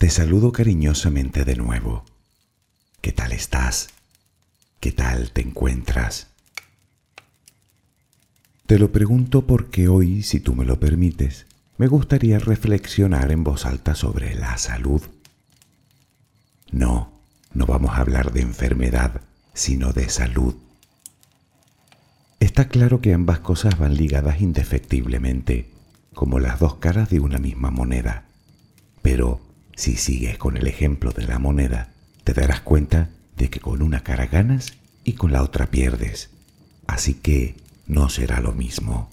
Te saludo cariñosamente de nuevo. ¿Qué tal estás? ¿Qué tal te encuentras? Te lo pregunto porque hoy, si tú me lo permites, me gustaría reflexionar en voz alta sobre la salud. No, no vamos a hablar de enfermedad, sino de salud. Está claro que ambas cosas van ligadas indefectiblemente, como las dos caras de una misma moneda. Pero si sigues con el ejemplo de la moneda, te darás cuenta de que con una cara ganas y con la otra pierdes. Así que no será lo mismo.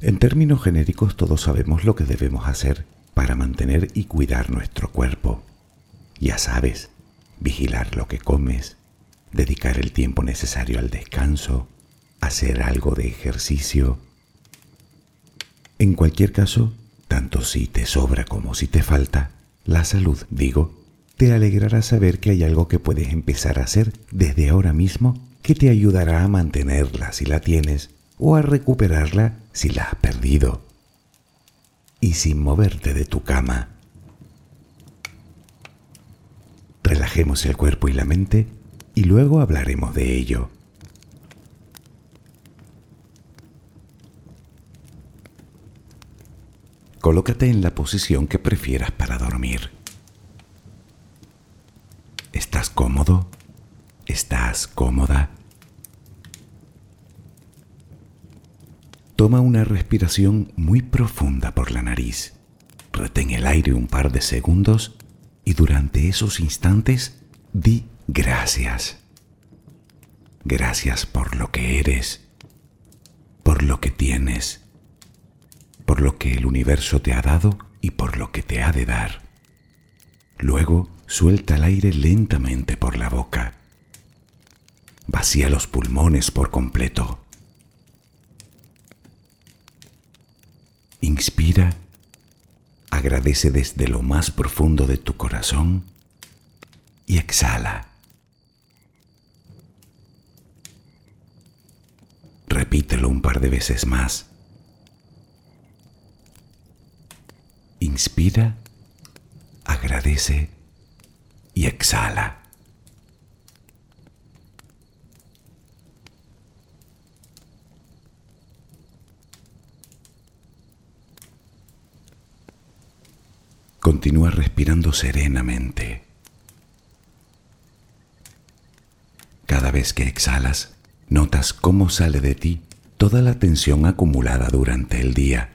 En términos genéricos todos sabemos lo que debemos hacer para mantener y cuidar nuestro cuerpo. Ya sabes, vigilar lo que comes, dedicar el tiempo necesario al descanso, hacer algo de ejercicio. En cualquier caso, tanto si te sobra como si te falta, la salud, digo, te alegrará saber que hay algo que puedes empezar a hacer desde ahora mismo que te ayudará a mantenerla si la tienes o a recuperarla si la has perdido. Y sin moverte de tu cama, Relajemos el cuerpo y la mente y luego hablaremos de ello. Colócate en la posición que prefieras para dormir. ¿Estás cómodo? ¿Estás cómoda? Toma una respiración muy profunda por la nariz. Retén el aire un par de segundos y durante esos instantes di gracias. Gracias por lo que eres, por lo que tienes, por lo que el universo te ha dado y por lo que te ha de dar. Luego suelta el aire lentamente por la boca. Vacía los pulmones por completo. Inspira Agradece desde lo más profundo de tu corazón y exhala. Repítelo un par de veces más. Inspira, agradece y exhala. Continúa respirando serenamente. Cada vez que exhalas, notas cómo sale de ti toda la tensión acumulada durante el día.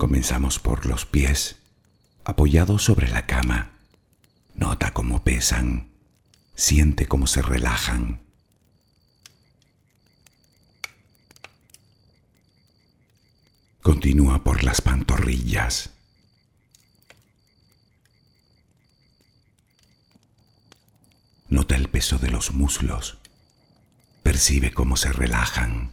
Comenzamos por los pies, apoyados sobre la cama. Nota cómo pesan, siente cómo se relajan. Continúa por las pantorrillas. Nota el peso de los muslos. Percibe cómo se relajan.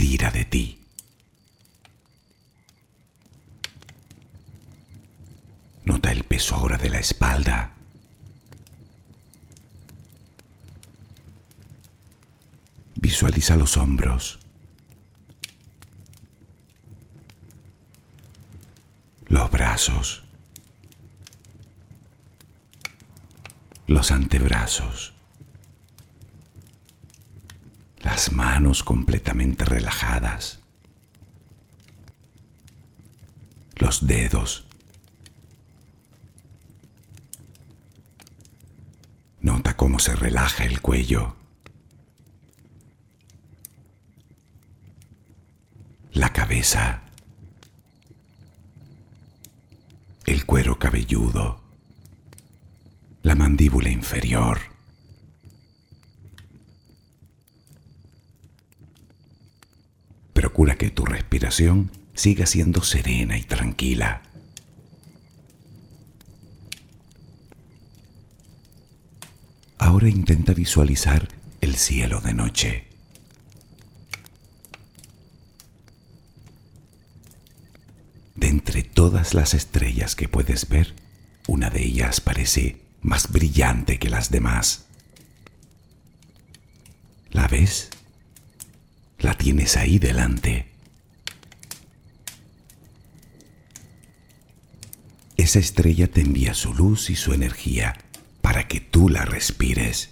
tira de ti. Nota el peso ahora de la espalda. Visualiza los hombros, los brazos, los antebrazos, las manos completamente relajadas, los dedos. Nota cómo se relaja el cuello. La cabeza. El cuero cabelludo. La mandíbula inferior. Que tu respiración siga siendo serena y tranquila. Ahora intenta visualizar el cielo de noche. De entre todas las estrellas que puedes ver, una de ellas parece más brillante que las demás. ¿La ves? La tienes ahí delante. Esa estrella te envía su luz y su energía para que tú la respires.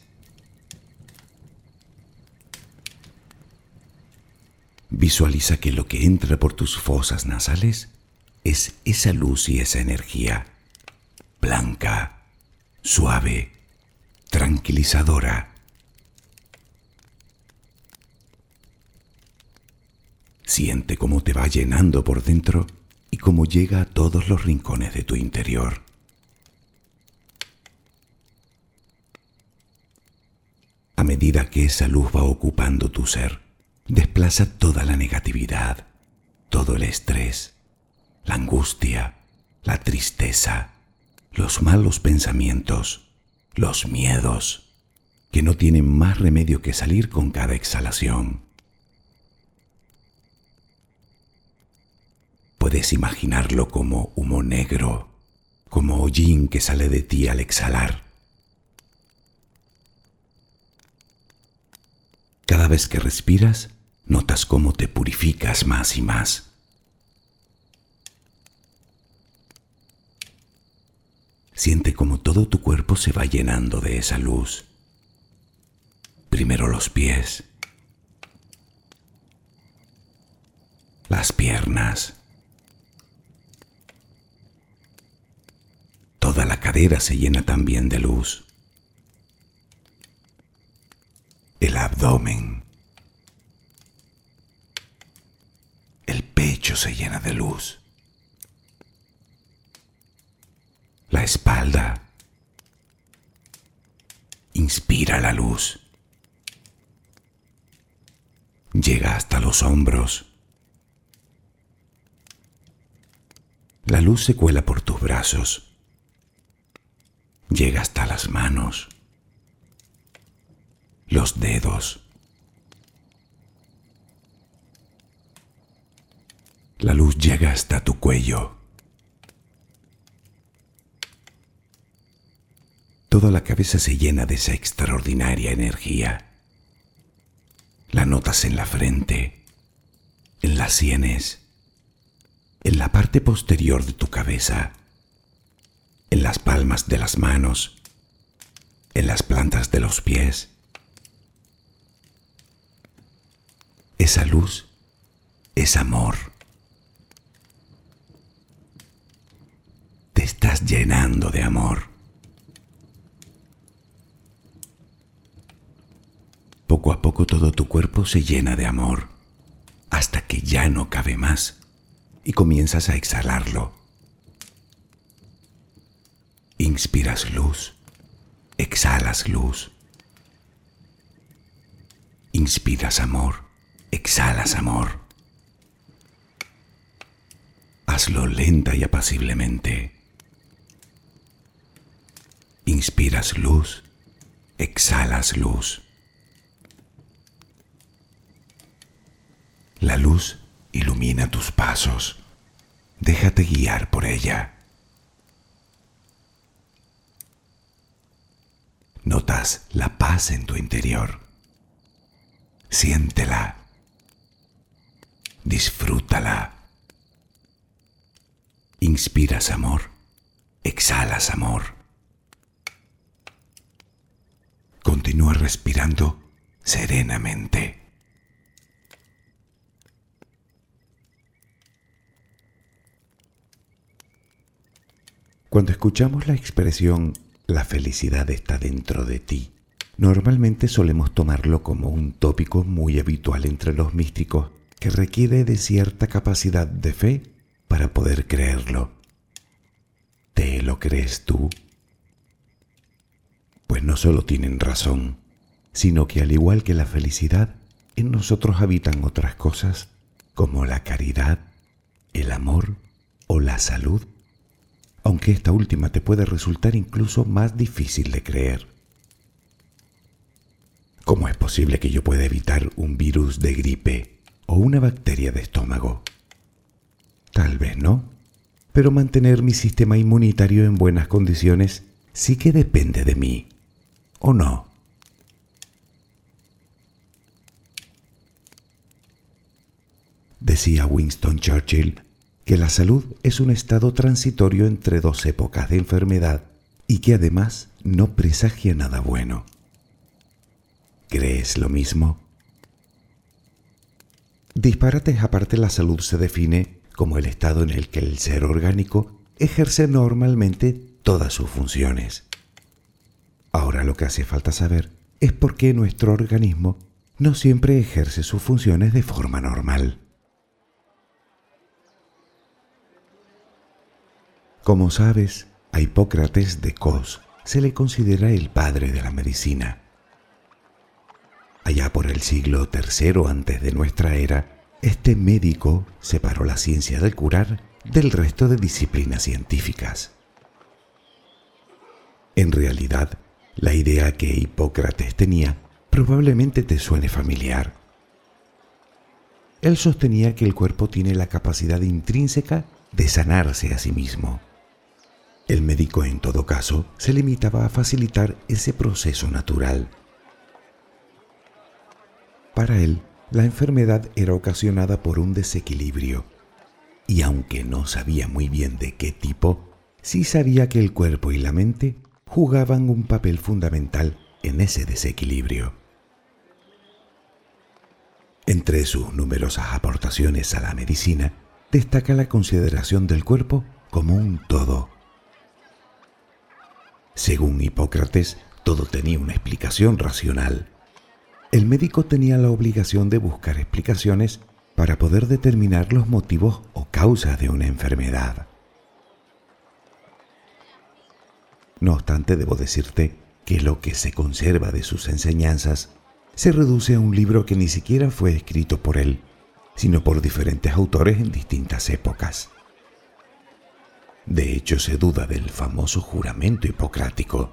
Visualiza que lo que entra por tus fosas nasales es esa luz y esa energía, blanca, suave, tranquilizadora. Siente cómo te va llenando por dentro y cómo llega a todos los rincones de tu interior. A medida que esa luz va ocupando tu ser, desplaza toda la negatividad, todo el estrés, la angustia, la tristeza, los malos pensamientos, los miedos, que no tienen más remedio que salir con cada exhalación. Puedes imaginarlo como humo negro, como hollín que sale de ti al exhalar. Cada vez que respiras, notas cómo te purificas más y más. Siente como todo tu cuerpo se va llenando de esa luz. Primero los pies, las piernas, toda la cadera se llena también de luz, el abdomen, el pecho se llena de luz. la espalda. Inspira la luz. Llega hasta los hombros. La luz se cuela por tus brazos. Llega hasta las manos, los dedos. La luz llega hasta tu cuello. Toda la cabeza se llena de esa extraordinaria energía. La notas en la frente, en las sienes, en la parte posterior de tu cabeza, en las palmas de las manos, en las plantas de los pies. Esa luz es amor. Te estás llenando de amor. Poco a poco todo tu cuerpo se llena de amor, hasta que ya no cabe más y comienzas a exhalarlo. Inspiras luz, exhalas luz. Inspiras amor, exhalas amor. Hazlo lenta y apaciblemente. Inspiras luz, exhalas luz. La luz ilumina tus pasos. Déjate guiar por ella. la paz en tu interior. Siéntela. Disfrútala. Inspiras amor, exhalas amor. Continúa respirando serenamente. Cuando escuchamos la expresión la felicidad está dentro de ti, normalmente solemos tomarlo como un tópico muy habitual entre los místicos que requiere de cierta capacidad de fe para poder creerlo. ¿Te lo crees tú? Pues no solo tienen razón, sino que al igual que la felicidad, en nosotros habitan otras cosas como la caridad, el amor o la salud, aunque esta última te puede resultar incluso más difícil de creer. ¿Cómo es posible que yo pueda evitar un virus de gripe o una bacteria de estómago? Tal vez no, pero mantener mi sistema inmunitario en buenas condiciones sí que depende de mí, ¿o no? Decía Winston Churchill que la salud es un estado transitorio entre dos épocas de enfermedad y que además no presagia nada bueno. ¿Crees lo mismo? Disparates aparte, la salud se define como el estado en el que el ser orgánico ejerce normalmente todas sus funciones. Ahora lo que hace falta saber es por qué nuestro organismo no siempre ejerce sus funciones de forma normal. Como sabes, a Hipócrates de Cos se le considera el padre de la medicina. Allá por el siglo III antes de nuestra era, este médico separó la ciencia del curar del resto de disciplinas científicas. En realidad, la idea que Hipócrates tenía probablemente te suene familiar. Él sostenía que el cuerpo tiene la capacidad intrínseca de sanarse a sí mismo. El médico en todo caso se limitaba a facilitar ese proceso natural. Para él, la enfermedad era ocasionada por un desequilibrio, y aunque no sabía muy bien de qué tipo, sí sabía que el cuerpo y la mente jugaban un papel fundamental en ese desequilibrio. Entre sus numerosas aportaciones a la medicina, destaca la consideración del cuerpo como un todo según Hipócrates, todo tenía una explicación racional. El médico tenía la obligación de buscar explicaciones para poder determinar los motivos o causas de una enfermedad. No obstante, debo decirte que lo que se conserva de sus enseñanzas se reduce a un libro que ni siquiera fue escrito por él, sino por diferentes autores en distintas épocas. De hecho, se duda del famoso juramento hipocrático.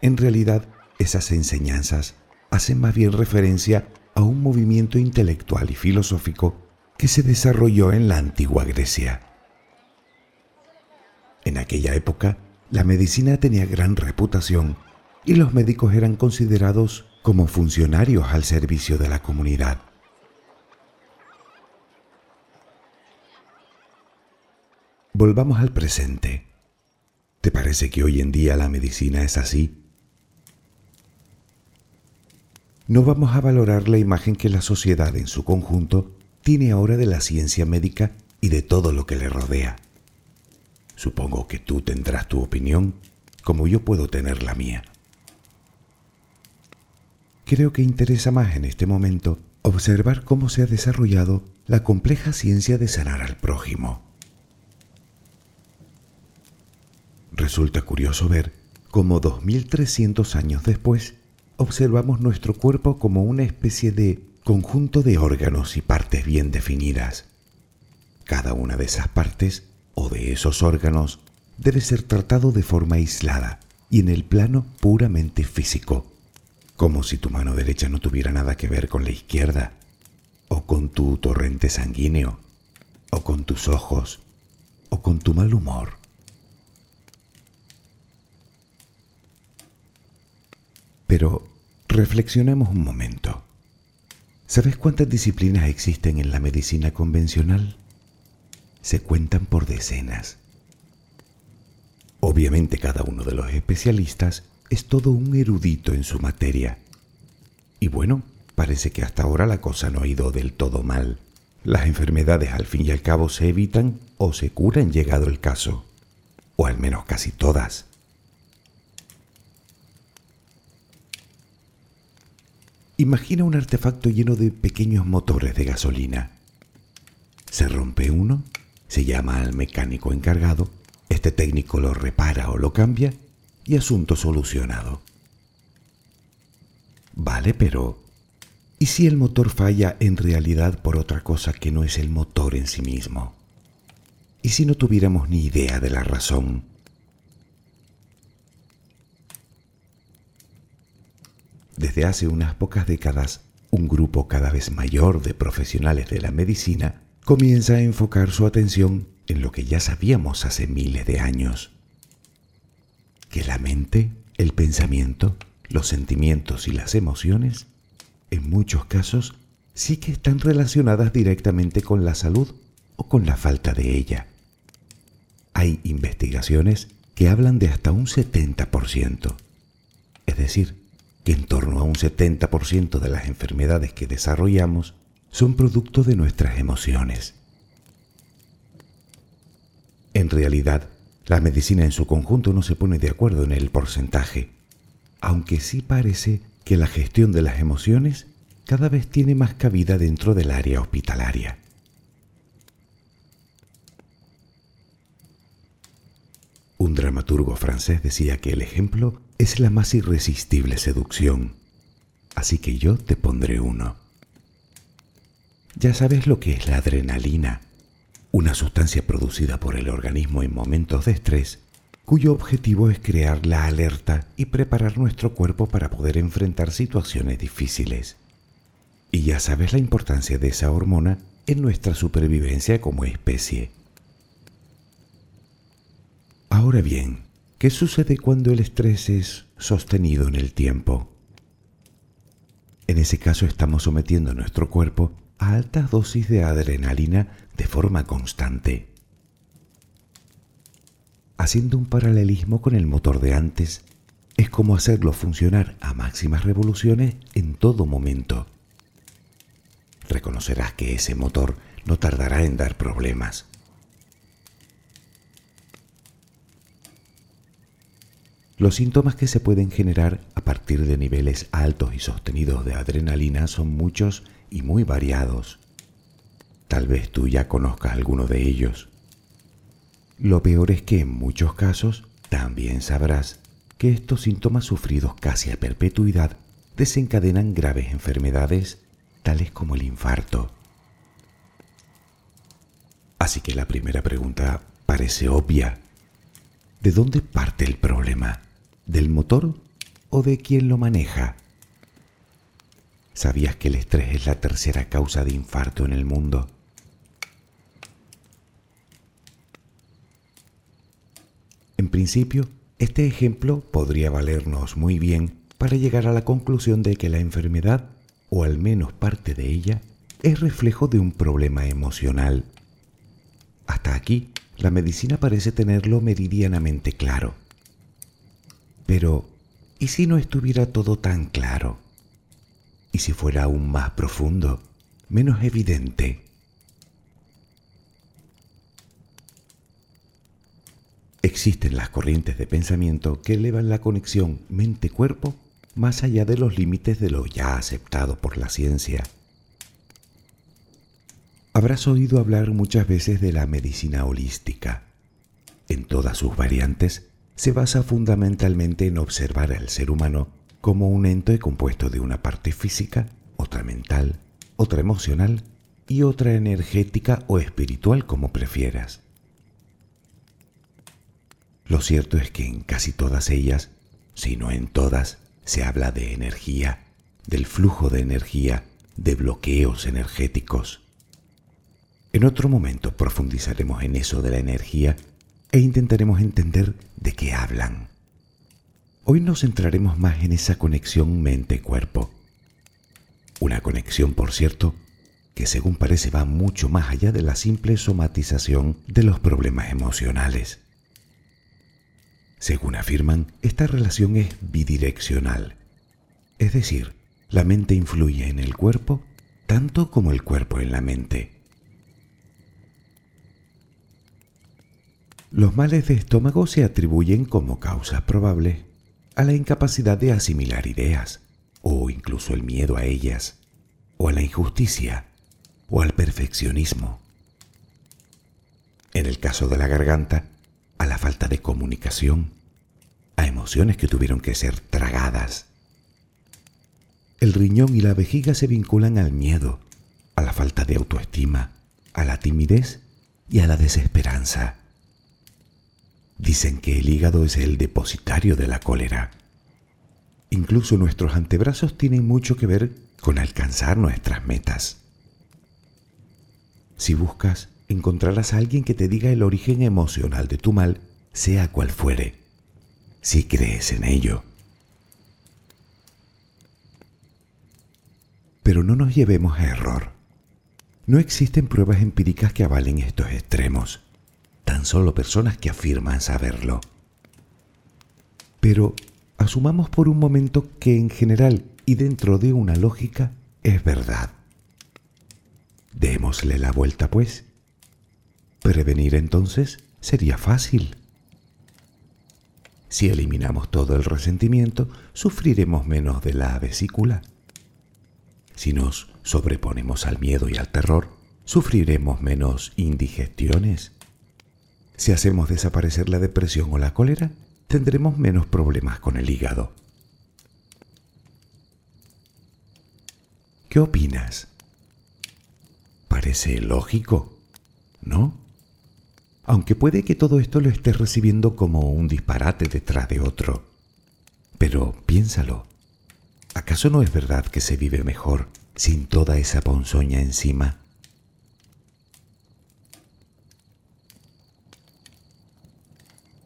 En realidad, esas enseñanzas hacen más bien referencia a un movimiento intelectual y filosófico que se desarrolló en la antigua Grecia. En aquella época, la medicina tenía gran reputación y los médicos eran considerados como funcionarios al servicio de la comunidad. Volvamos al presente. ¿Te parece que hoy en día la medicina es así? No vamos a valorar la imagen que la sociedad en su conjunto tiene ahora de la ciencia médica y de todo lo que le rodea. Supongo que tú tendrás tu opinión como yo puedo tener la mía. Creo que interesa más en este momento observar cómo se ha desarrollado la compleja ciencia de sanar al prójimo. Resulta curioso ver cómo 2300 años después observamos nuestro cuerpo como una especie de conjunto de órganos y partes bien definidas. Cada una de esas partes o de esos órganos debe ser tratado de forma aislada y en el plano puramente físico, como si tu mano derecha no tuviera nada que ver con la izquierda, o con tu torrente sanguíneo, o con tus ojos, o con tu mal humor. Pero reflexionemos un momento. ¿Sabes cuántas disciplinas existen en la medicina convencional? Se cuentan por decenas. Obviamente cada uno de los especialistas es todo un erudito en su materia. Y bueno, parece que hasta ahora la cosa no ha ido del todo mal, Las enfermedades al fin y al cabo se evitan o se curan llegado el caso, o al menos casi todas. Imagina un artefacto lleno de pequeños motores de gasolina. Se rompe uno, se llama al mecánico encargado, este técnico lo repara o lo cambia y asunto solucionado. Vale, pero ¿y si el motor falla en realidad por otra cosa que no es el motor en sí mismo? ¿Y si no tuviéramos ni idea de la razón? Desde hace unas pocas décadas, un grupo cada vez mayor de profesionales de la medicina comienza a enfocar su atención en lo que ya sabíamos hace miles de años, que la mente, el pensamiento, los sentimientos y las emociones, en muchos casos, sí que están relacionadas directamente con la salud o con la falta de ella. Hay investigaciones que hablan de hasta un 70%, es decir, que en torno a un 70% de las enfermedades que desarrollamos son producto de nuestras emociones. En realidad, la medicina en su conjunto no se pone de acuerdo en el porcentaje, aunque sí parece que la gestión de las emociones cada vez tiene más cabida dentro del área hospitalaria. Un dramaturgo francés decía que el ejemplo es la más irresistible seducción, así que yo te pondré uno. Ya sabes lo que es la adrenalina, una sustancia producida por el organismo en momentos de estrés, cuyo objetivo es crear la alerta y preparar nuestro cuerpo para poder enfrentar situaciones difíciles. Y ya sabes la importancia de esa hormona en nuestra supervivencia como especie. Ahora bien, ¿qué sucede cuando el estrés es sostenido en el tiempo? En ese caso estamos sometiendo nuestro cuerpo a altas dosis de adrenalina de forma constante. Haciendo un paralelismo con el motor de antes, es como hacerlo funcionar a máximas revoluciones en todo momento. Reconocerás que ese motor no tardará en dar problemas. Los síntomas que se pueden generar a partir de niveles altos y sostenidos de adrenalina son muchos y muy variados. Tal vez tú ya conozcas alguno de ellos. Lo peor es que en muchos casos también sabrás que estos síntomas sufridos casi a perpetuidad desencadenan graves enfermedades tales como el infarto. Así que la primera pregunta parece obvia. ¿De dónde parte el problema? ¿Del motor o de quién lo maneja? ¿Sabías que el estrés es la tercera causa de infarto en el mundo? En principio, este ejemplo podría valernos muy bien para llegar a la conclusión de que la enfermedad, o al menos parte de ella, es reflejo de un problema emocional. Hasta aquí, la medicina parece tenerlo meridianamente claro. Pero, ¿y si no estuviera todo tan claro? ¿Y si fuera aún más profundo, menos evidente? Existen las corrientes de pensamiento que elevan la conexión mente-cuerpo más allá de los límites de lo ya aceptado por la ciencia. Habrás oído hablar muchas veces de la medicina holística. En todas sus variantes se basa fundamentalmente en observar al ser humano como un ente compuesto de una parte física, otra mental, otra emocional y otra energética o espiritual como prefieras. Lo cierto es que en casi todas ellas, si no en todas, se habla de energía, del flujo de energía, de bloqueos energéticos. En otro momento profundizaremos en eso de la energía e intentaremos entender de qué hablan. Hoy nos centraremos más en esa conexión mente-cuerpo. Una conexión, por cierto, que según parece va mucho más allá de la simple somatización de los problemas emocionales. Según afirman, esta relación es bidireccional, es decir, la mente influye en el cuerpo tanto como el cuerpo en la mente. Los males de estómago se atribuyen como causas probables a la incapacidad de asimilar ideas, o incluso el miedo a ellas, o a la injusticia, o al perfeccionismo. En el caso de la garganta, a la falta de comunicación, a emociones que tuvieron que ser tragadas. El riñón y la vejiga se vinculan al miedo, a la falta de autoestima, a la timidez y a la desesperanza. Dicen que el hígado es el depositario de la cólera. Incluso nuestros antebrazos tienen mucho que ver con alcanzar nuestras metas. Si buscas, encontrarás a alguien que te diga el origen emocional de tu mal, sea cual fuere, si crees en ello. Pero no nos llevemos a error. No existen pruebas empíricas que avalen estos extremos tan solo personas que afirman saberlo. Pero asumamos por un momento que en general y dentro de una lógica es verdad. Démosle la vuelta, pues. Prevenir entonces sería fácil. Si eliminamos todo el resentimiento, sufriremos menos de la vesícula. Si nos sobreponemos al miedo y al terror, sufriremos menos indigestiones. Si hacemos desaparecer la depresión o la cólera, tendremos menos problemas con el hígado. ¿Qué opinas? Parece lógico, ¿no? Aunque puede que todo esto lo estés recibiendo como un disparate detrás de otro. Pero piénsalo. ¿Acaso no es verdad que se vive mejor sin toda esa ponzoña encima?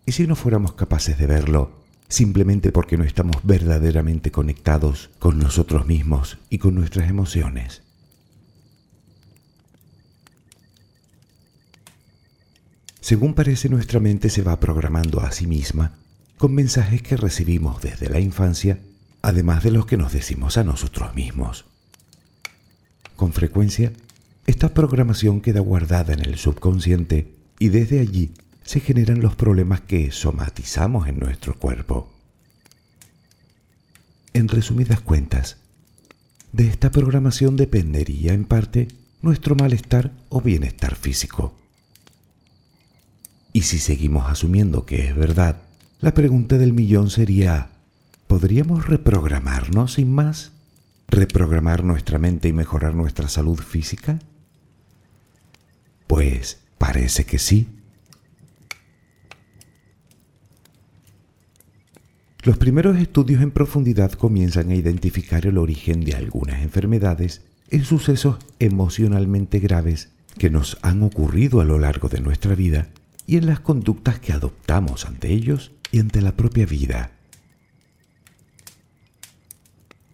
¿Y si no fuéramos capaces de verlo simplemente porque no estamos verdaderamente conectados con nosotros mismos y con nuestras emociones? Según parece, nuestra mente se va programando a sí misma con mensajes que recibimos desde la infancia, además de los que nos decimos a nosotros mismos. Con frecuencia, esta programación queda guardada en el subconsciente y desde allí se generan los problemas que somatizamos en nuestro cuerpo. En resumidas cuentas, de esta programación dependería en parte nuestro malestar o bienestar físico. Y si seguimos asumiendo que es verdad, la pregunta del millón sería, ¿podríamos reprogramarnos sin más? ¿Reprogramar nuestra mente y mejorar nuestra salud física? Pues parece que sí. Los primeros estudios en profundidad comienzan a identificar el origen de algunas enfermedades en sucesos emocionalmente graves que nos han ocurrido a lo largo de nuestra vida y en las conductas que adoptamos ante ellos y ante la propia vida.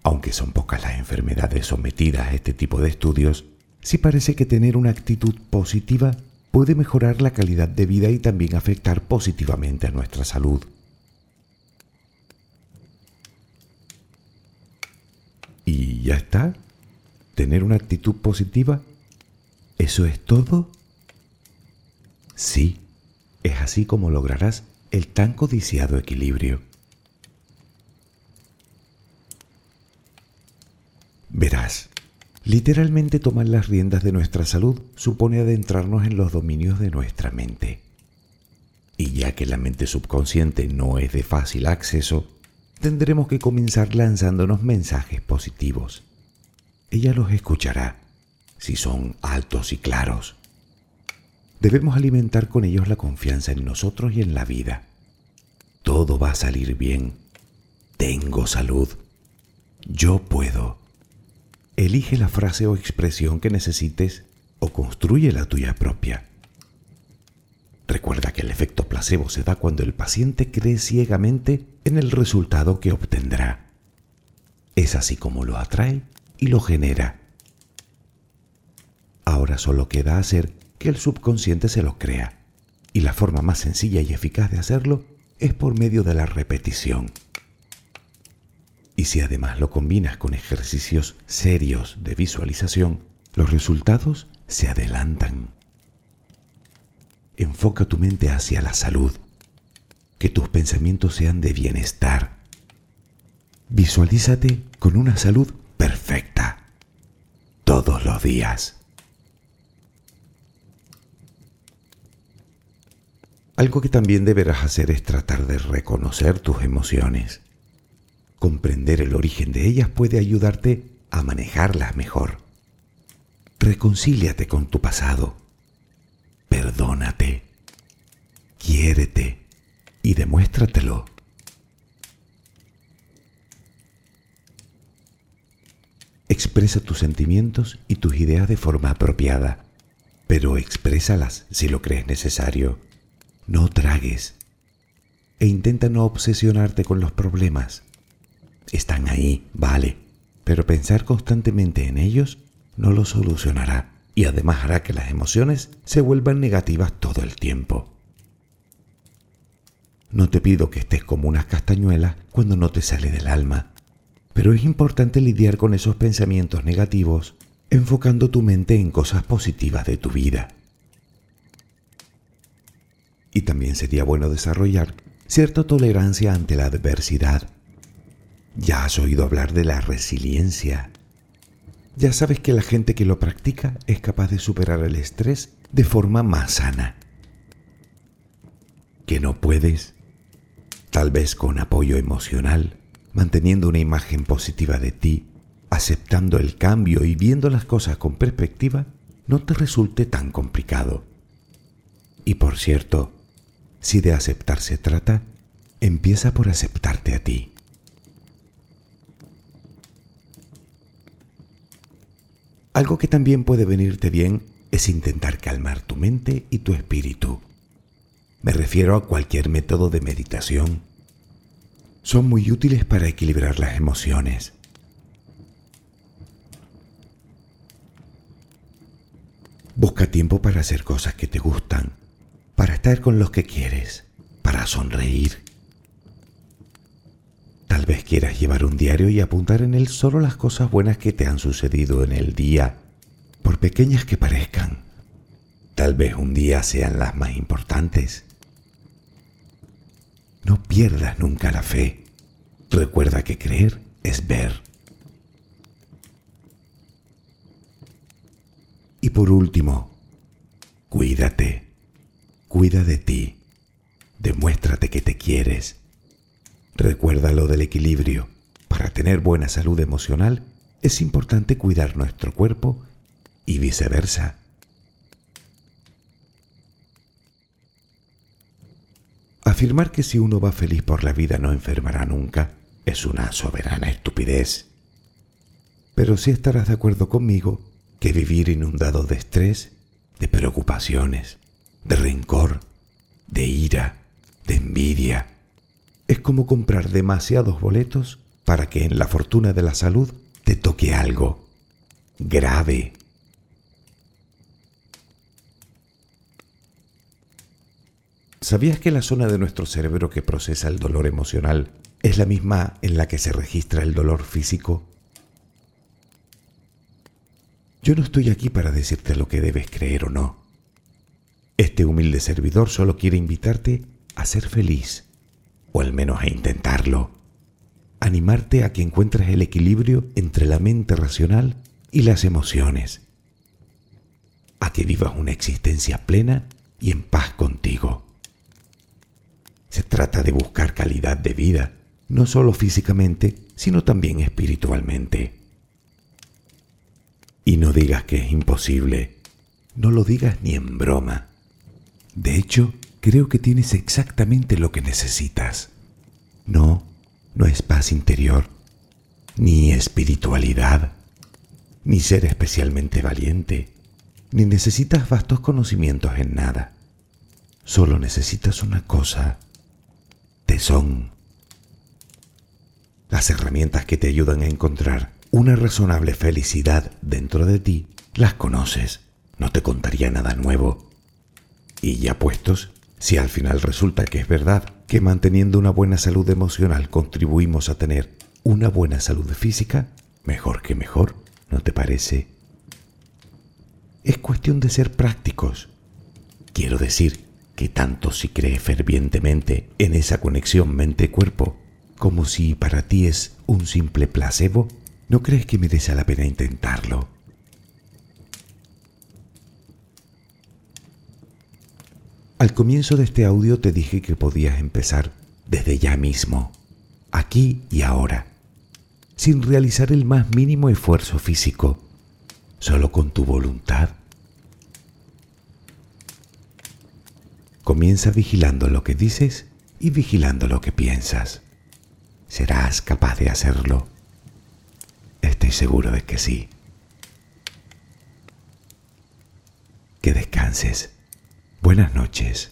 Aunque son pocas las enfermedades sometidas a este tipo de estudios, sí parece que tener una actitud positiva puede mejorar la calidad de vida y también afectar positivamente a nuestra salud. Y ya está. Tener una actitud positiva. ¿Eso es todo? Sí, es así como lograrás el tan codiciado equilibrio. Verás, literalmente tomar las riendas de nuestra salud supone adentrarnos en los dominios de nuestra mente. Y ya que la mente subconsciente no es de fácil acceso, tendremos que comenzar lanzándonos mensajes positivos. Ella los escuchará, si son altos y claros. Debemos alimentar con ellos la confianza en nosotros y en la vida. Todo va a salir bien. Tengo salud. Yo puedo. Elige la frase o expresión que necesites o construye la tuya propia. Recuerda que el efecto placebo se da cuando el paciente cree ciegamente en el resultado que obtendrá. Es así como lo atrae y lo genera. Ahora solo queda hacer que el subconsciente se lo crea, y la forma más sencilla y eficaz de hacerlo es por medio de la repetición. Y si además lo combinas con ejercicios serios de visualización, los resultados se adelantan. Enfoca tu mente hacia la salud. Que tus pensamientos sean de bienestar. Visualízate con una salud perfecta. Todos los días. Algo que también deberás hacer es tratar de reconocer tus emociones. Comprender el origen de ellas puede ayudarte a manejarlas mejor. Reconcíliate con tu pasado. Quiérete y demuéstratelo. Expresa tus sentimientos y tus ideas de forma apropiada, pero exprésalas si lo crees necesario. No tragues e intenta no obsesionarte con los problemas. Están ahí, vale, pero pensar constantemente en ellos no lo solucionará y además hará que las emociones se vuelvan negativas todo el tiempo. No te pido que estés como unas castañuelas cuando no te sale del alma, pero es importante lidiar con esos pensamientos negativos enfocando tu mente en cosas positivas de tu vida. Y también sería bueno desarrollar cierta tolerancia ante la adversidad. Ya has oído hablar de la resiliencia ya sabes que la gente que lo practica es capaz de superar el estrés de forma más sana. ¿Que no puedes? Tal vez con apoyo emocional, manteniendo una imagen positiva de ti, aceptando el cambio y viendo las cosas con perspectiva, no te resulte tan complicado. Y por cierto, si de aceptar se trata, empieza por aceptarte a ti. Algo que también puede venirte bien es intentar calmar tu mente y tu espíritu. Me refiero a cualquier método de meditación. Son muy útiles para equilibrar las emociones. Busca tiempo para hacer cosas que te gustan, para estar con los que quieres, para sonreír. Tal vez quieras llevar un diario y apuntar en él solo las cosas buenas que te han sucedido en el día, por pequeñas que parezcan. Tal vez un día sean las más importantes. No pierdas nunca la fe. Recuerda que creer es ver. Y por último, cuídate. Cuida de ti. Demuéstrate que te quieres Recuerda lo del equilibrio. Para tener buena salud emocional es importante cuidar nuestro cuerpo y viceversa. Afirmar que si uno va feliz por la vida no enfermará nunca es una soberana estupidez. Pero sí estarás de acuerdo conmigo que vivir inundado de estrés, de preocupaciones, de rencor, de ira, de envidia, es como comprar demasiados boletos para que en la fortuna de la salud te toque algo grave. ¿Sabías que la zona de nuestro cerebro que procesa el dolor emocional es la misma en la que se registra el dolor físico? Yo no estoy aquí para decirte lo que debes creer o no. Este humilde servidor solo quiere invitarte a ser feliz o al menos a intentarlo. Animarte a que encuentres el equilibrio entre la mente racional y las emociones. A que vivas una existencia plena y en paz contigo. Se trata de buscar calidad de vida, no solo físicamente, sino también espiritualmente. Y no digas que es imposible, no lo digas ni en broma. De hecho, creo que tienes exactamente lo que necesitas. No, no es paz interior, ni espiritualidad, ni ser especialmente valiente, ni necesitas vastos conocimientos en nada. Solo necesitas una cosa, tesón. Las herramientas que te ayudan a encontrar una razonable felicidad dentro de ti, las conoces. No te contaría nada nuevo. Y ya puestos, si al final resulta que es verdad que manteniendo una buena salud emocional contribuimos a tener una buena salud física, mejor que mejor, ¿no te parece? Es cuestión de ser prácticos. Quiero decir que tanto si crees fervientemente en esa conexión mente-cuerpo, como si para ti es un simple placebo, ¿no crees que merece la pena intentarlo? Al comienzo de este audio te dije que podías empezar desde ya mismo, aquí y ahora, sin realizar el más mínimo esfuerzo físico, solo con tu voluntad. Comienza vigilando lo que dices y vigilando lo que piensas. ¿Serás capaz de hacerlo? Estoy seguro de que sí. Que descanses. Buenas noches.